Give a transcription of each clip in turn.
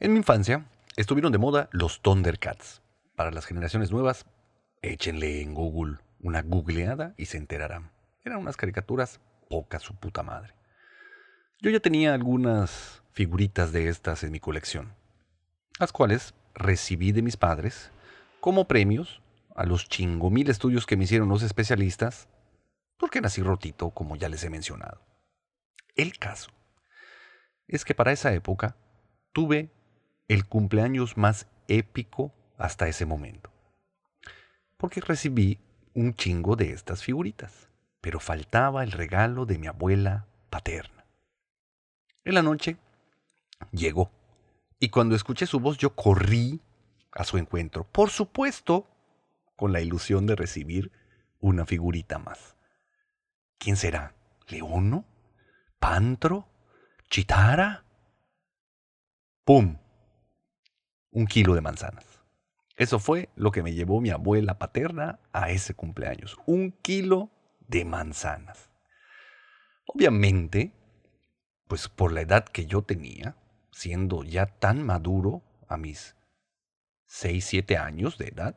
En mi infancia estuvieron de moda los Thundercats. Para las generaciones nuevas, échenle en Google una googleada y se enterarán. Eran unas caricaturas poca su puta madre. Yo ya tenía algunas figuritas de estas en mi colección, las cuales recibí de mis padres como premios a los chingo mil estudios que me hicieron los especialistas, porque nací rotito, como ya les he mencionado. El caso es que para esa época tuve el cumpleaños más épico hasta ese momento. Porque recibí un chingo de estas figuritas, pero faltaba el regalo de mi abuela paterna. En la noche llegó, y cuando escuché su voz yo corrí a su encuentro, por supuesto, con la ilusión de recibir una figurita más. ¿Quién será? ¿Leono? ¿Pantro? ¿Chitara? ¡Pum! Un kilo de manzanas. Eso fue lo que me llevó mi abuela paterna a ese cumpleaños. Un kilo de manzanas. Obviamente, pues por la edad que yo tenía, siendo ya tan maduro a mis 6, 7 años de edad,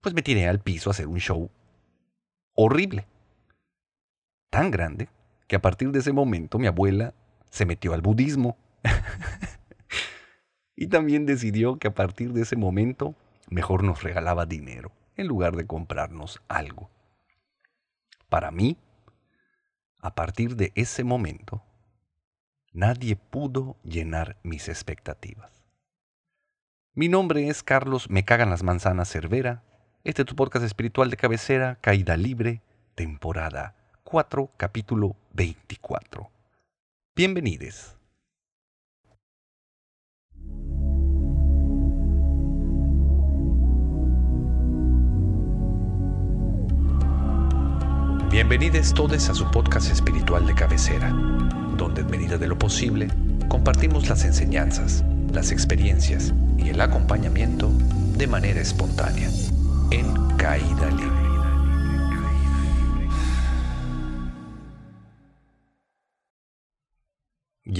pues me tiré al piso a hacer un show horrible. Tan grande que a partir de ese momento mi abuela se metió al budismo. y también decidió que a partir de ese momento mejor nos regalaba dinero en lugar de comprarnos algo. Para mí, a partir de ese momento, nadie pudo llenar mis expectativas. Mi nombre es Carlos Me Cagan las Manzanas Cervera. Este es tu podcast espiritual de cabecera, Caída Libre, temporada 4, capítulo 24. Bienvenidos. Bienvenidos todos a su podcast espiritual de cabecera, donde en medida de lo posible compartimos las enseñanzas, las experiencias y el acompañamiento de manera espontánea, en caída libre.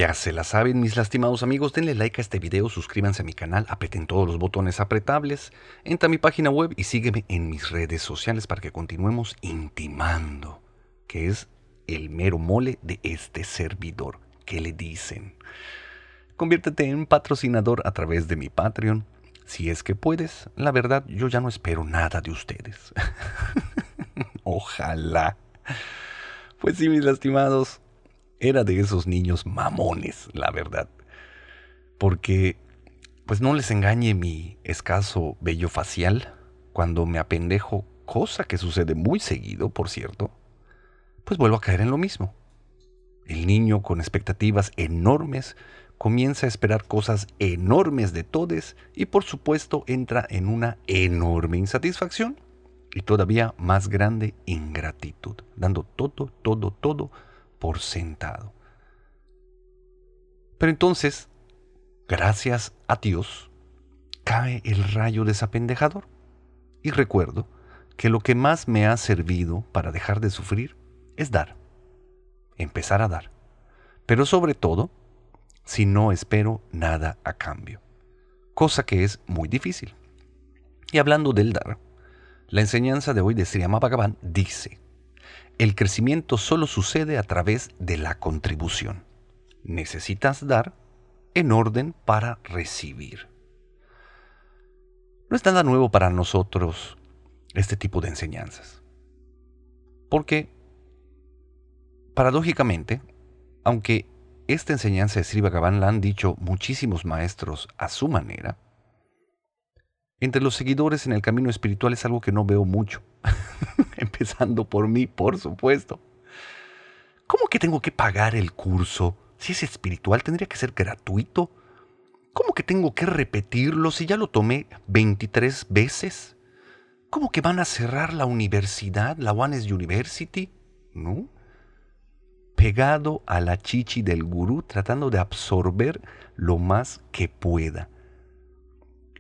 Ya se la saben, mis lastimados amigos, denle like a este video, suscríbanse a mi canal, apeten todos los botones apretables, entra a mi página web y sígueme en mis redes sociales para que continuemos intimando, que es el mero mole de este servidor. ¿Qué le dicen? Conviértete en patrocinador a través de mi Patreon. Si es que puedes, la verdad yo ya no espero nada de ustedes. Ojalá. Pues sí, mis lastimados, era de esos niños mamones, la verdad. Porque, pues no les engañe mi escaso vello facial, cuando me apendejo, cosa que sucede muy seguido, por cierto, pues vuelvo a caer en lo mismo. El niño con expectativas enormes comienza a esperar cosas enormes de todes y por supuesto entra en una enorme insatisfacción y todavía más grande ingratitud, dando todo, todo, todo por sentado. Pero entonces, gracias a Dios, cae el rayo desapendejador. Y recuerdo que lo que más me ha servido para dejar de sufrir es dar. Empezar a dar. Pero sobre todo, si no espero nada a cambio. Cosa que es muy difícil. Y hablando del dar, la enseñanza de hoy de Sri Bhagavan dice, el crecimiento solo sucede a través de la contribución. Necesitas dar en orden para recibir. No es nada nuevo para nosotros este tipo de enseñanzas. Porque, paradójicamente, aunque esta enseñanza de Sri Bhagavan la han dicho muchísimos maestros a su manera, entre los seguidores en el camino espiritual es algo que no veo mucho. Empezando por mí, por supuesto. ¿Cómo que tengo que pagar el curso? Si es espiritual, tendría que ser gratuito. ¿Cómo que tengo que repetirlo si ya lo tomé 23 veces? ¿Cómo que van a cerrar la universidad, la Ones University? ¿No? Pegado a la chichi del gurú, tratando de absorber lo más que pueda.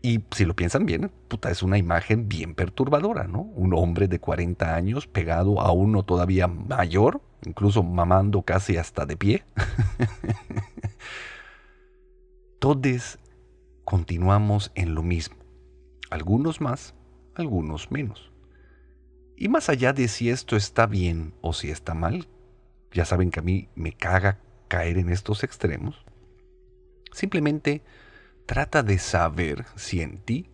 Y si lo piensan bien, puta, es una imagen bien perturbadora, ¿no? Un hombre de 40 años pegado a uno todavía mayor, incluso mamando casi hasta de pie. Todos continuamos en lo mismo. Algunos más, algunos menos. Y más allá de si esto está bien o si está mal, ya saben que a mí me caga caer en estos extremos, simplemente trata de saber si en ti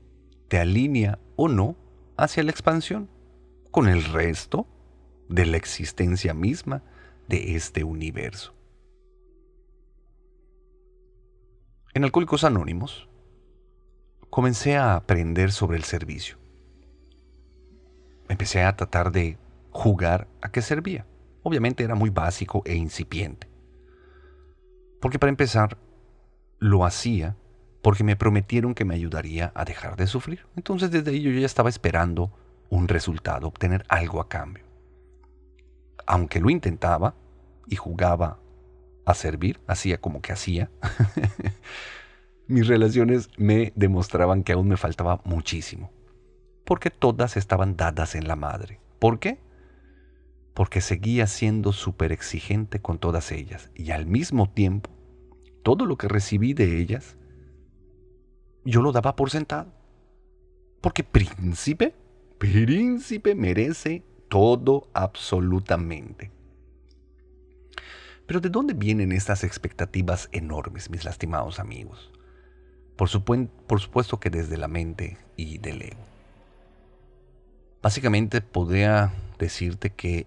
te alinea o no hacia la expansión con el resto de la existencia misma de este universo. En Alcohólicos Anónimos comencé a aprender sobre el servicio. Empecé a tratar de jugar a qué servía. Obviamente era muy básico e incipiente. Porque para empezar, lo hacía porque me prometieron que me ayudaría a dejar de sufrir. Entonces desde ahí yo ya estaba esperando un resultado, obtener algo a cambio. Aunque lo intentaba y jugaba a servir, hacía como que hacía, mis relaciones me demostraban que aún me faltaba muchísimo. Porque todas estaban dadas en la madre. ¿Por qué? Porque seguía siendo súper exigente con todas ellas. Y al mismo tiempo, todo lo que recibí de ellas, yo lo daba por sentado. Porque príncipe, príncipe merece todo absolutamente. Pero ¿de dónde vienen estas expectativas enormes, mis lastimados amigos? Por, supuesto que desde la mente y del ego. Básicamente podría decirte que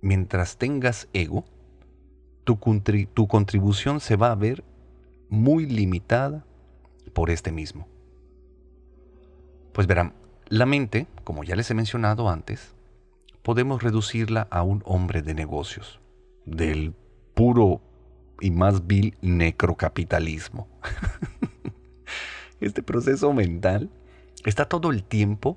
mientras tengas ego, tu, tu contribución se va a ver muy limitada por este mismo. Pues verán, la mente, como ya les he mencionado antes, podemos reducirla a un hombre de negocios, del puro y más vil necrocapitalismo. este proceso mental está todo el tiempo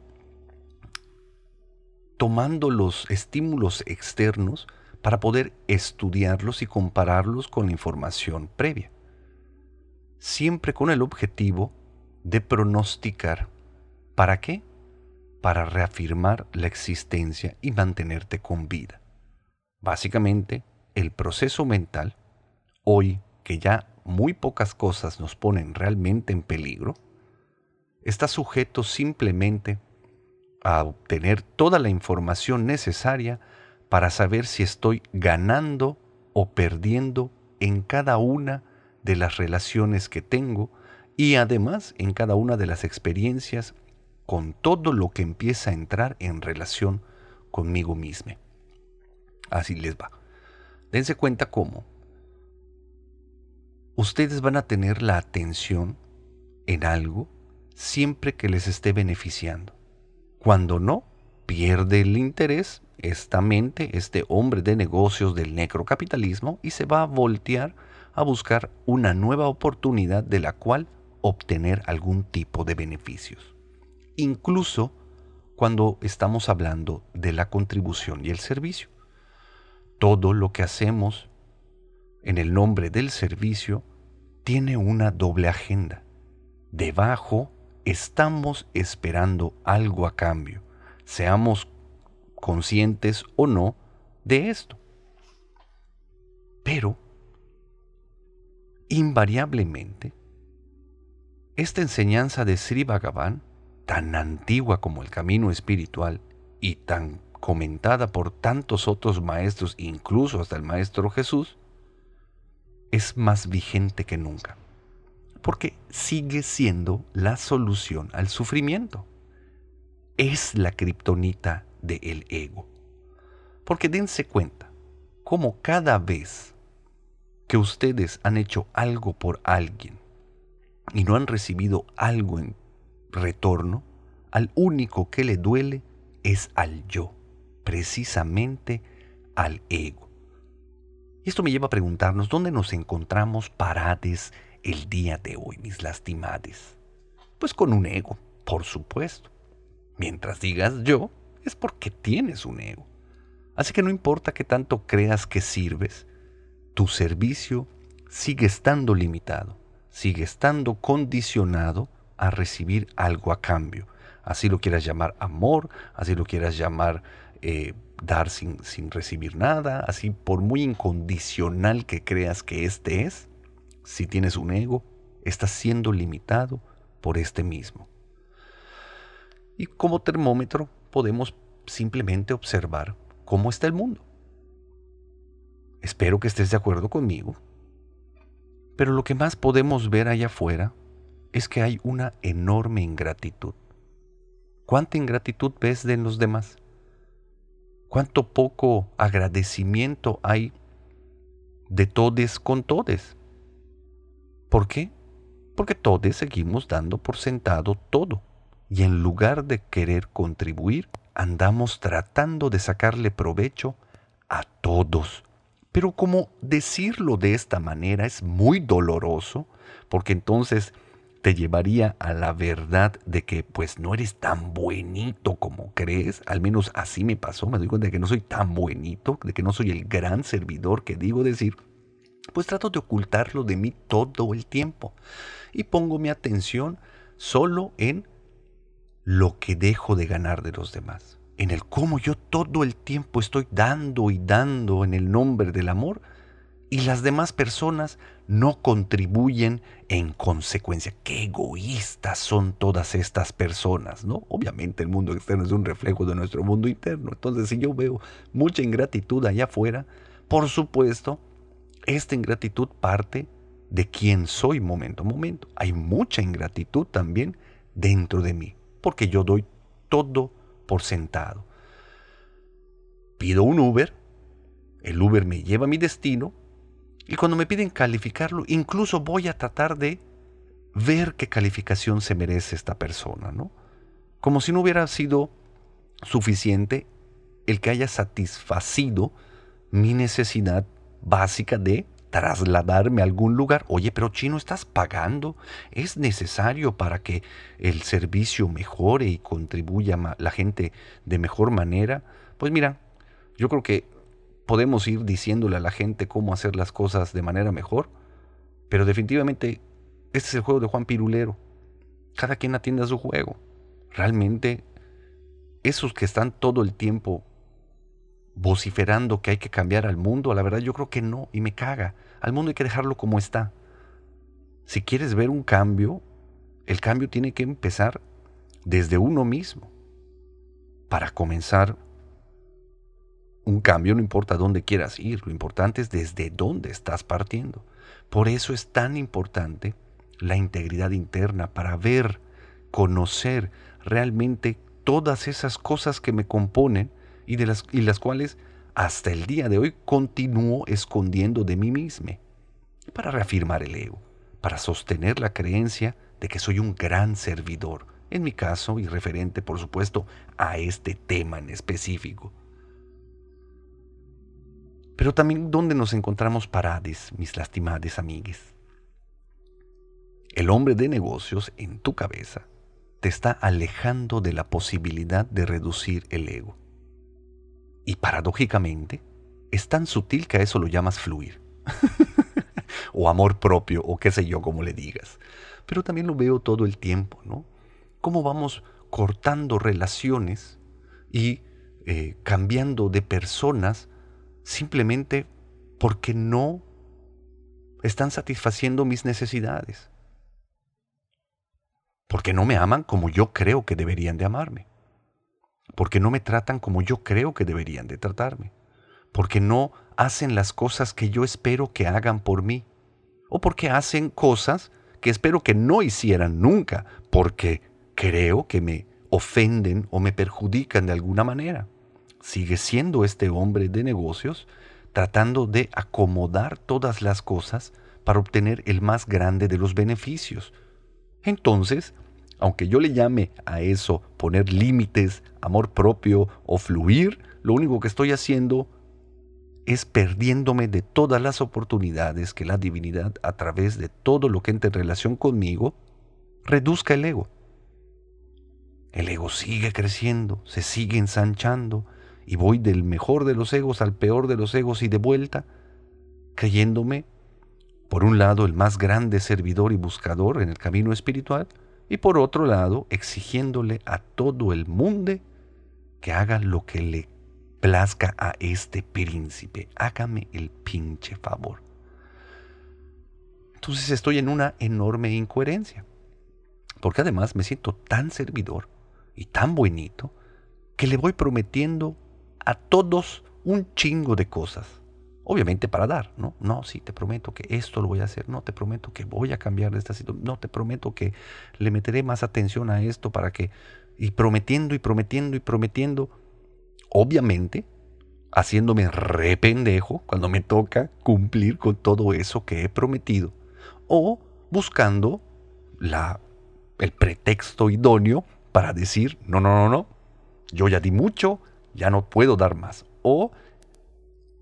tomando los estímulos externos para poder estudiarlos y compararlos con la información previa. Siempre con el objetivo de pronosticar. ¿Para qué? Para reafirmar la existencia y mantenerte con vida. Básicamente, el proceso mental, hoy que ya muy pocas cosas nos ponen realmente en peligro, está sujeto simplemente a obtener toda la información necesaria para saber si estoy ganando o perdiendo en cada una de las relaciones que tengo y además en cada una de las experiencias con todo lo que empieza a entrar en relación conmigo mismo. Así les va. Dense cuenta cómo ustedes van a tener la atención en algo siempre que les esté beneficiando. Cuando no, pierde el interés esta mente, este hombre de negocios del necrocapitalismo y se va a voltear a buscar una nueva oportunidad de la cual obtener algún tipo de beneficios. Incluso cuando estamos hablando de la contribución y el servicio todo lo que hacemos en el nombre del servicio tiene una doble agenda. Debajo estamos esperando algo a cambio, seamos conscientes o no de esto. Pero, invariablemente, esta enseñanza de Sri Bhagavan, tan antigua como el camino espiritual y tan comentada por tantos otros maestros, incluso hasta el Maestro Jesús, es más vigente que nunca, porque sigue siendo la solución al sufrimiento. Es la kriptonita del ego. Porque dense cuenta, como cada vez que ustedes han hecho algo por alguien y no han recibido algo en retorno, al único que le duele es al yo precisamente al ego. Y esto me lleva a preguntarnos dónde nos encontramos parades el día de hoy, mis lastimades. Pues con un ego, por supuesto. Mientras digas yo, es porque tienes un ego. Así que no importa que tanto creas que sirves, tu servicio sigue estando limitado, sigue estando condicionado a recibir algo a cambio. Así lo quieras llamar amor, así lo quieras llamar eh, dar sin, sin recibir nada, así por muy incondicional que creas que este es, si tienes un ego, estás siendo limitado por este mismo. Y como termómetro podemos simplemente observar cómo está el mundo. Espero que estés de acuerdo conmigo. Pero lo que más podemos ver allá afuera es que hay una enorme ingratitud. ¿Cuánta ingratitud ves de los demás? ¿Cuánto poco agradecimiento hay de todes con todes? ¿Por qué? Porque todos seguimos dando por sentado todo y en lugar de querer contribuir, andamos tratando de sacarle provecho a todos. Pero como decirlo de esta manera es muy doloroso, porque entonces te llevaría a la verdad de que pues no eres tan buenito como crees, al menos así me pasó, me doy cuenta de que no soy tan buenito, de que no soy el gran servidor que digo decir, pues trato de ocultarlo de mí todo el tiempo. Y pongo mi atención solo en lo que dejo de ganar de los demás, en el cómo yo todo el tiempo estoy dando y dando en el nombre del amor y las demás personas no contribuyen en consecuencia. Qué egoístas son todas estas personas, ¿no? Obviamente el mundo externo es un reflejo de nuestro mundo interno. Entonces, si yo veo mucha ingratitud allá afuera, por supuesto, esta ingratitud parte de quién soy momento a momento. Hay mucha ingratitud también dentro de mí, porque yo doy todo por sentado. Pido un Uber, el Uber me lleva a mi destino, y cuando me piden calificarlo, incluso voy a tratar de ver qué calificación se merece esta persona, ¿no? Como si no hubiera sido suficiente el que haya satisfacido mi necesidad básica de trasladarme a algún lugar. Oye, pero chino, estás pagando. Es necesario para que el servicio mejore y contribuya a la gente de mejor manera. Pues mira, yo creo que podemos ir diciéndole a la gente cómo hacer las cosas de manera mejor, pero definitivamente este es el juego de Juan Pirulero. Cada quien atiende a su juego. Realmente, esos que están todo el tiempo vociferando que hay que cambiar al mundo, la verdad yo creo que no, y me caga. Al mundo hay que dejarlo como está. Si quieres ver un cambio, el cambio tiene que empezar desde uno mismo. Para comenzar un cambio no importa dónde quieras ir, lo importante es desde dónde estás partiendo. Por eso es tan importante la integridad interna para ver, conocer realmente todas esas cosas que me componen y, de las, y las cuales hasta el día de hoy continúo escondiendo de mí mismo. Para reafirmar el ego, para sostener la creencia de que soy un gran servidor, en mi caso y referente por supuesto a este tema en específico. Pero también dónde nos encontramos parades, mis lastimadas amigues. El hombre de negocios en tu cabeza te está alejando de la posibilidad de reducir el ego. Y paradójicamente, es tan sutil que a eso lo llamas fluir. o amor propio, o qué sé yo, como le digas. Pero también lo veo todo el tiempo, ¿no? Cómo vamos cortando relaciones y eh, cambiando de personas simplemente porque no están satisfaciendo mis necesidades. Porque no me aman como yo creo que deberían de amarme. Porque no me tratan como yo creo que deberían de tratarme. Porque no hacen las cosas que yo espero que hagan por mí. O porque hacen cosas que espero que no hicieran nunca. Porque creo que me ofenden o me perjudican de alguna manera sigue siendo este hombre de negocios tratando de acomodar todas las cosas para obtener el más grande de los beneficios. Entonces, aunque yo le llame a eso poner límites, amor propio o fluir, lo único que estoy haciendo es perdiéndome de todas las oportunidades que la divinidad, a través de todo lo que entra en relación conmigo, reduzca el ego. El ego sigue creciendo, se sigue ensanchando, y voy del mejor de los egos al peor de los egos y de vuelta, creyéndome, por un lado, el más grande servidor y buscador en el camino espiritual, y por otro lado, exigiéndole a todo el mundo que haga lo que le plazca a este príncipe. Hágame el pinche favor. Entonces estoy en una enorme incoherencia. Porque además me siento tan servidor y tan buenito que le voy prometiendo a todos un chingo de cosas. Obviamente para dar, ¿no? No, sí, te prometo que esto lo voy a hacer, no, te prometo que voy a cambiar de esta situación, no, te prometo que le meteré más atención a esto para que... Y prometiendo y prometiendo y prometiendo, obviamente haciéndome re pendejo cuando me toca cumplir con todo eso que he prometido. O buscando la, el pretexto idóneo para decir, no, no, no, no, yo ya di mucho, ya no puedo dar más. O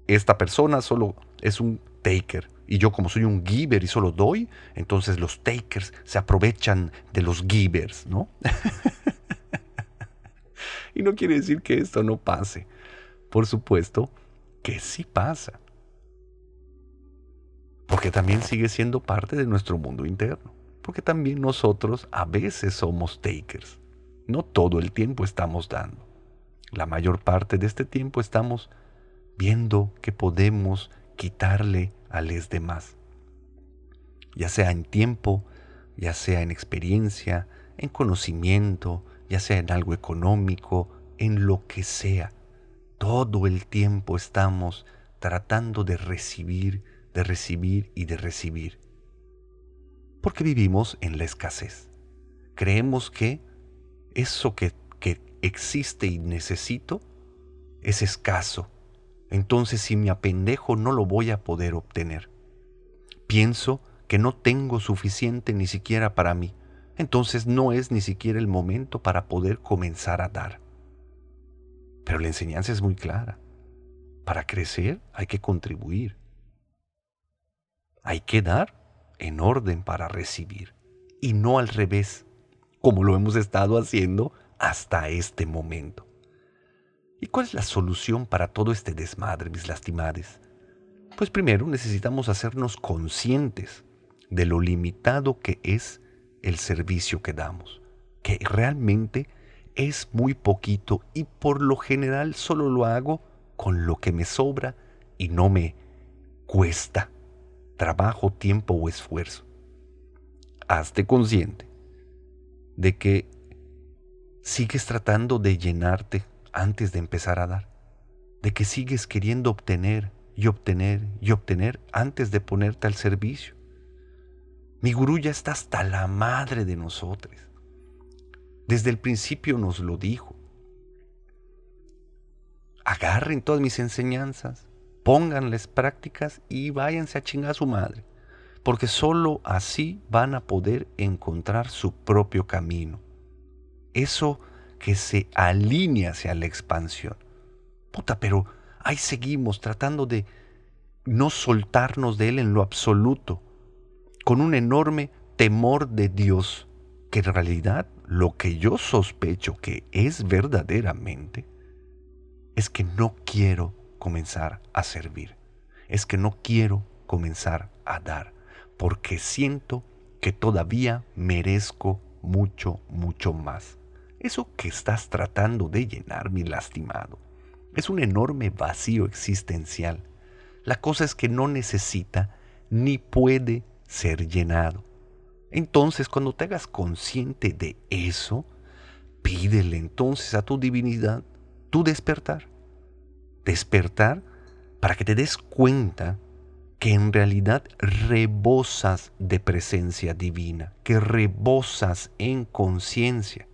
esta persona solo es un taker y yo como soy un giver y solo doy, entonces los takers se aprovechan de los givers, ¿no? y no quiere decir que esto no pase. Por supuesto que sí pasa. Porque también sigue siendo parte de nuestro mundo interno. Porque también nosotros a veces somos takers. No todo el tiempo estamos dando. La mayor parte de este tiempo estamos viendo que podemos quitarle a los demás. Ya sea en tiempo, ya sea en experiencia, en conocimiento, ya sea en algo económico, en lo que sea. Todo el tiempo estamos tratando de recibir, de recibir y de recibir. Porque vivimos en la escasez. Creemos que eso que, que existe y necesito es escaso. Entonces si me apendejo no lo voy a poder obtener. Pienso que no tengo suficiente ni siquiera para mí. Entonces no es ni siquiera el momento para poder comenzar a dar. Pero la enseñanza es muy clara. Para crecer hay que contribuir. Hay que dar en orden para recibir y no al revés, como lo hemos estado haciendo hasta este momento. ¿Y cuál es la solución para todo este desmadre, mis lastimades? Pues primero necesitamos hacernos conscientes de lo limitado que es el servicio que damos, que realmente es muy poquito y por lo general solo lo hago con lo que me sobra y no me cuesta trabajo, tiempo o esfuerzo. Hazte consciente de que sigues tratando de llenarte antes de empezar a dar, de que sigues queriendo obtener y obtener y obtener antes de ponerte al servicio. Mi gurú ya está hasta la madre de nosotros. Desde el principio nos lo dijo. Agarren todas mis enseñanzas, pónganles prácticas y váyanse a chingar a su madre, porque sólo así van a poder encontrar su propio camino. Eso que se alinea hacia la expansión. Puta, pero ahí seguimos tratando de no soltarnos de él en lo absoluto, con un enorme temor de Dios que en realidad lo que yo sospecho que es verdaderamente es que no quiero comenzar a servir, es que no quiero comenzar a dar, porque siento que todavía merezco mucho, mucho más. Eso que estás tratando de llenar, mi lastimado, es un enorme vacío existencial. La cosa es que no necesita ni puede ser llenado. Entonces, cuando te hagas consciente de eso, pídele entonces a tu divinidad tu despertar. Despertar para que te des cuenta que en realidad rebosas de presencia divina, que rebosas en conciencia.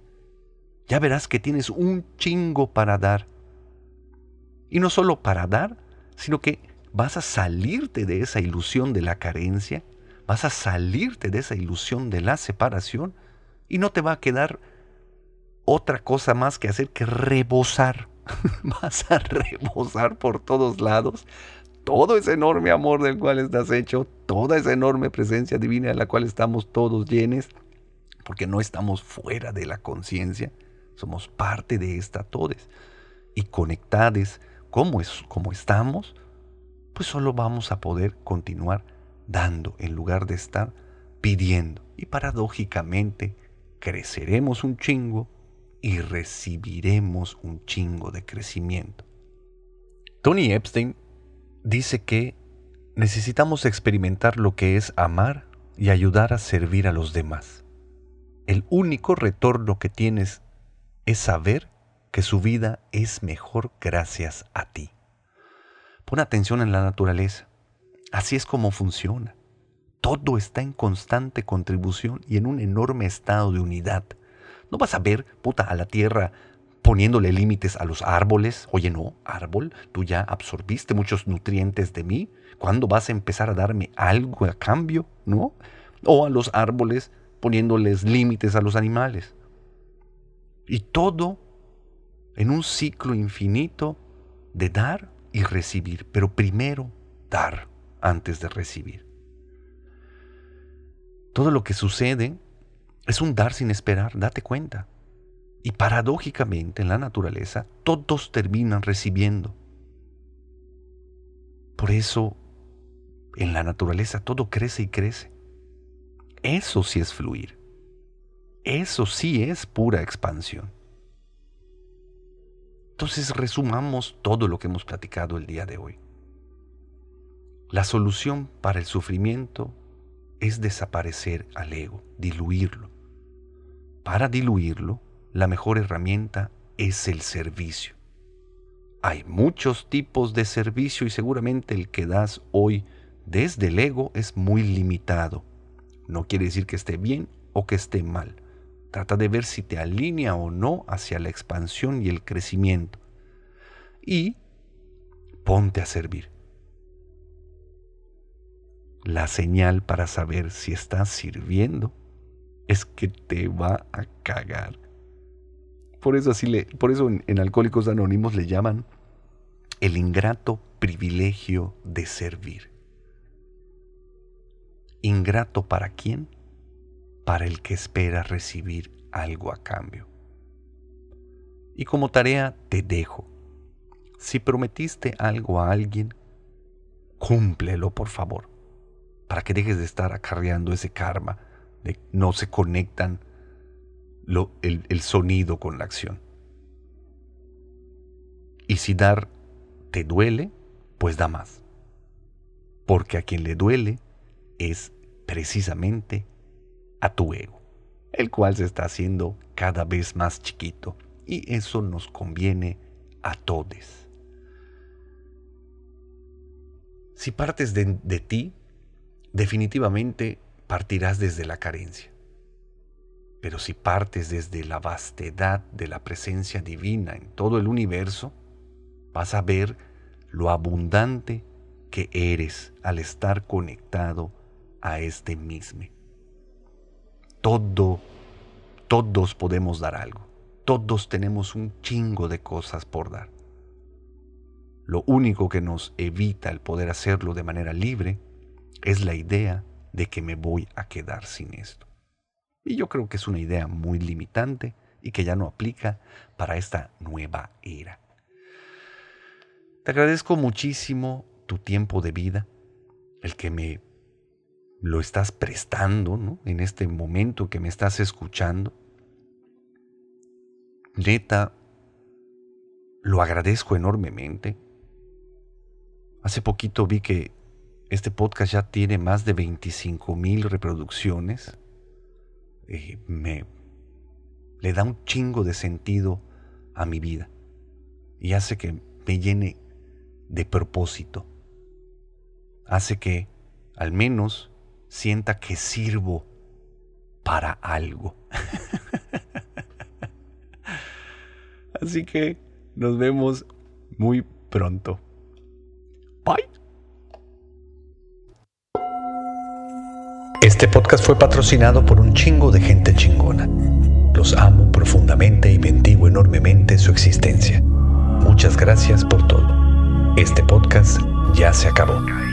Ya verás que tienes un chingo para dar. Y no solo para dar, sino que vas a salirte de esa ilusión de la carencia vas a salirte de esa ilusión de la separación y no te va a quedar otra cosa más que hacer que rebosar. vas a rebosar por todos lados todo ese enorme amor del cual estás hecho, toda esa enorme presencia divina de la cual estamos todos llenos, porque no estamos fuera de la conciencia, somos parte de esta todes. Y conectados como, es, como estamos, pues solo vamos a poder continuar dando en lugar de estar pidiendo. Y paradójicamente creceremos un chingo y recibiremos un chingo de crecimiento. Tony Epstein dice que necesitamos experimentar lo que es amar y ayudar a servir a los demás. el único retorno que tienes es saber que su vida es mejor gracias a ti. Pon atención en la naturaleza. Así es como funciona. Todo está en constante contribución y en un enorme estado de unidad. No vas a ver, puta, a la tierra poniéndole límites a los árboles. Oye, no, árbol, tú ya absorbiste muchos nutrientes de mí. ¿Cuándo vas a empezar a darme algo a cambio? ¿No? O a los árboles poniéndoles límites a los animales. Y todo en un ciclo infinito de dar y recibir, pero primero dar antes de recibir. Todo lo que sucede es un dar sin esperar, date cuenta. Y paradójicamente en la naturaleza todos terminan recibiendo. Por eso en la naturaleza todo crece y crece. Eso sí es fluir. Eso sí es pura expansión. Entonces resumamos todo lo que hemos platicado el día de hoy. La solución para el sufrimiento es desaparecer al ego, diluirlo. Para diluirlo, la mejor herramienta es el servicio. Hay muchos tipos de servicio y seguramente el que das hoy desde el ego es muy limitado. No quiere decir que esté bien o que esté mal. Trata de ver si te alinea o no hacia la expansión y el crecimiento. Y ponte a servir. La señal para saber si estás sirviendo es que te va a cagar. Por eso, por eso en, en Alcohólicos Anónimos le llaman el ingrato privilegio de servir. Ingrato para quién? Para el que espera recibir algo a cambio. Y como tarea te dejo. Si prometiste algo a alguien, cúmplelo por favor, para que dejes de estar acarreando ese karma de no se conectan el, el sonido con la acción. Y si dar te duele, pues da más. Porque a quien le duele es precisamente a tu ego, el cual se está haciendo cada vez más chiquito. Y eso nos conviene a todos. Si partes de, de ti, definitivamente partirás desde la carencia. Pero si partes desde la vastedad de la presencia divina en todo el universo, vas a ver lo abundante que eres al estar conectado a este mismo. Todo, todos podemos dar algo. Todos tenemos un chingo de cosas por dar. Lo único que nos evita el poder hacerlo de manera libre es la idea de que me voy a quedar sin esto. Y yo creo que es una idea muy limitante y que ya no aplica para esta nueva era. Te agradezco muchísimo tu tiempo de vida, el que me lo estás prestando ¿no? en este momento que me estás escuchando. Neta, lo agradezco enormemente. Hace poquito vi que este podcast ya tiene más de 25 mil reproducciones. Eh, me le da un chingo de sentido a mi vida y hace que me llene de propósito. Hace que al menos sienta que sirvo para algo. Así que nos vemos muy pronto. Bye. Este podcast fue patrocinado por un chingo de gente chingona. Los amo profundamente y bendigo enormemente su existencia. Muchas gracias por todo. Este podcast ya se acabó.